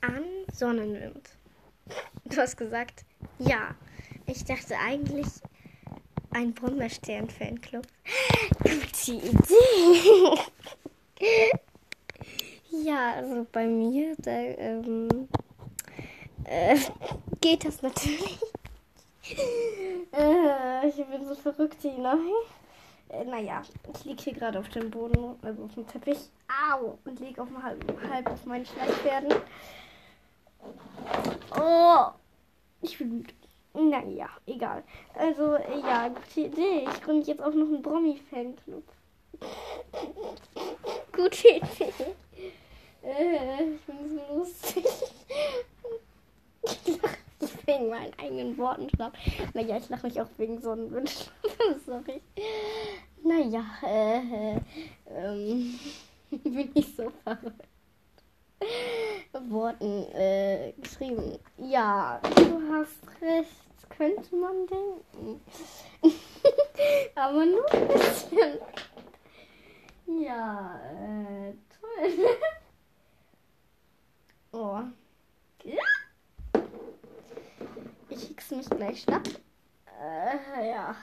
an Sonnenwind. Du hast gesagt, ja. Ich dachte eigentlich ein Brombeerstern-Fanclub. Gute Idee. ja, also bei mir, da ähm, äh, geht das natürlich. äh, ich bin so verrückt hinein. Äh, naja, ich liege hier gerade auf dem Boden, also auf dem Teppich. Au! Und liege auf halb, halb auf meinen Schleichpferden. Oh! Ich bin müde. Naja, egal. Also, ja, gute Idee. Ich gründe jetzt auch noch einen Brommi-Fanclub. gute Idee. Äh, ich bin so lustig. ich lache wegen meinen eigenen Worten schlapp. Naja, ich lache mich auch wegen Sonnenwind. Sorry. Naja, äh, äh, ähm, bin ich so verrückt. Worten äh, geschrieben. Ja, du hast recht, könnte man denken. Aber nur ein bisschen. Ja, äh, toll. oh. Ja. Ich hick's mich gleich schnapp. Äh, ja.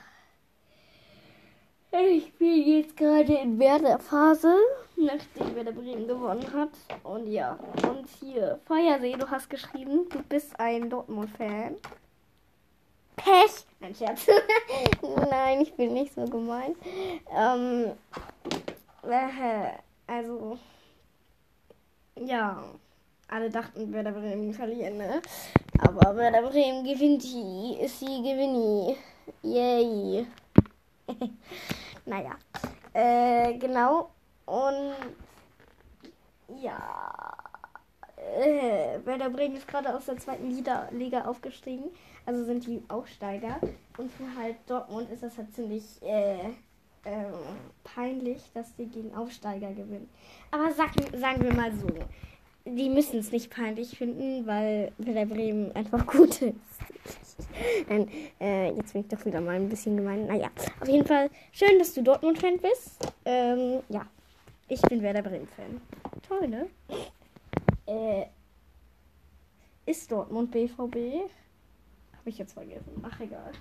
Ich bin jetzt gerade in Werder-Phase, nachdem Werder Bremen gewonnen hat. Und ja, und hier, Feuersee, du hast geschrieben, du bist ein Dortmund-Fan. Pech! Nein, Scherz. Nein, ich bin nicht so gemein. Ähm, äh, also, ja, alle dachten, Werder Bremen verlieren, ne? Aber Werder Bremen gewinnt die, ist sie gewinni. Yay. naja, äh, genau. Und ja, äh, Werder Bremen ist gerade aus der zweiten Liga, aufgestiegen. Also sind die Aufsteiger. Und für halt Dortmund ist das halt ziemlich äh, äh, peinlich, dass die gegen Aufsteiger gewinnen. Aber sag, sagen wir mal so, die müssen es nicht peinlich finden, weil Werder Bremen einfach gut ist. Nein, äh, jetzt bin ich doch wieder mal ein bisschen gemein. Naja, auf jeden Fall schön, dass du Dortmund-Fan bist. Ähm, ja, ich bin Werder Bremen-Fan. Toll, ne? Äh, ist Dortmund BVB? Habe ich jetzt vergessen. Ach, egal.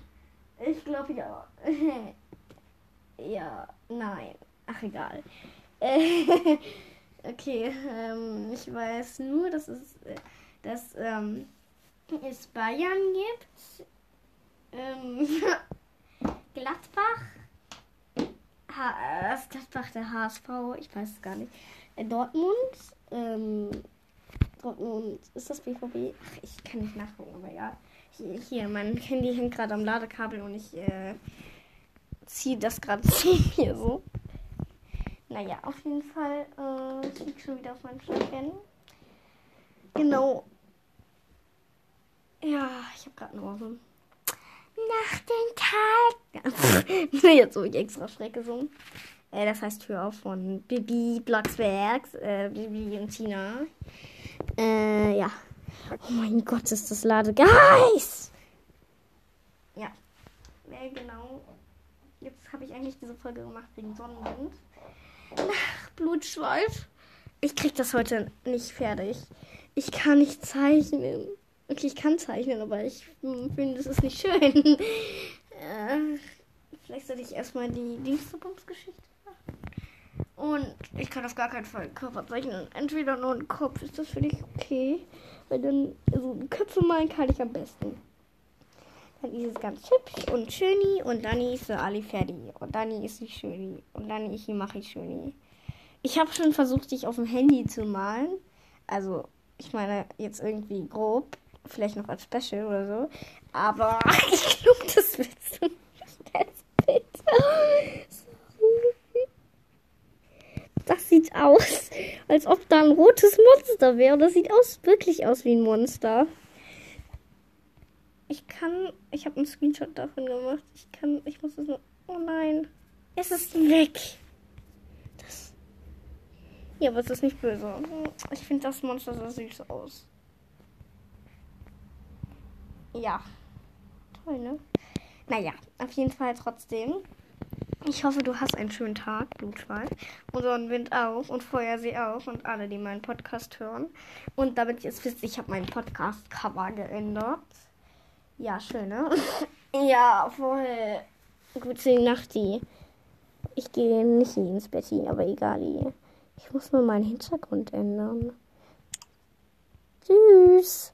Ich glaube ja. ja, nein. Ach, egal. Äh, okay, ähm, ich weiß nur, dass es, äh, dass, ähm, es Bayern gibt, ähm, Gladbach, ha das Gladbach der HSV, ich weiß es gar nicht, äh, Dortmund, ähm, Dortmund, ist das BVB? Ach, ich kann nicht nachgucken, aber ja. Hier, hier mein Handy hängt gerade am Ladekabel und ich äh, ziehe das gerade zu mir so. Naja, auf jeden Fall, äh, ich liege schon wieder auf meinem Schlafchen. Genau, ja, ich habe gerade eine Ohrwurm. Nach den Tag. Jetzt so ich extra Schreck gesungen. Äh, das heißt Tür auf von Bibi Blocksbergs, äh, Bibi und Tina. Äh, ja. Oh mein Gott, ist das Ladegeist! Ja. Äh, genau. Jetzt habe ich eigentlich diese Folge gemacht wegen Sonnenwind. Ach, Blutschweif. Ich krieg das heute nicht fertig. Ich kann nicht zeichnen. Okay, ich kann zeichnen, aber ich finde, es ist nicht schön. äh, vielleicht sollte ich erstmal die Dienstverbundsgeschichte machen. Und ich kann auf gar keinen Fall Körper zeichnen. Entweder nur einen Kopf. Ist das für dich okay? Weil dann, also Köpfe malen kann ich am besten. Dann ist es ganz hübsch und schöni und dann ist sie alle fertig. Und dann ist sie schöni. Und dann ich mache ich schöni. Ich habe schon versucht, dich auf dem Handy zu malen. Also, ich meine, jetzt irgendwie grob vielleicht noch als Special oder so. Aber ich glaube, das willst du nicht Bild. Das sieht aus, als ob da ein rotes Monster wäre. Das sieht aus, wirklich aus wie ein Monster. Ich kann, ich habe einen Screenshot davon gemacht. Ich kann, ich muss es nur, oh nein, es ist weg. Das, ja, aber es ist nicht böse. Ich finde das Monster so süß aus. Ja. Toll, ne? Naja, auf jeden Fall trotzdem. Ich hoffe, du hast einen schönen Tag, Blutschweif. Und Sonnenwind auch und Feuersee auch und alle, die meinen Podcast hören. Und damit ihr es wisst, ich habe meinen Podcast-Cover geändert. Ja, schön, ne? ja, voll. Gute Nacht, die. Ich gehe nicht ins Bett, aber egal. Ich muss nur meinen Hintergrund ändern. Tschüss.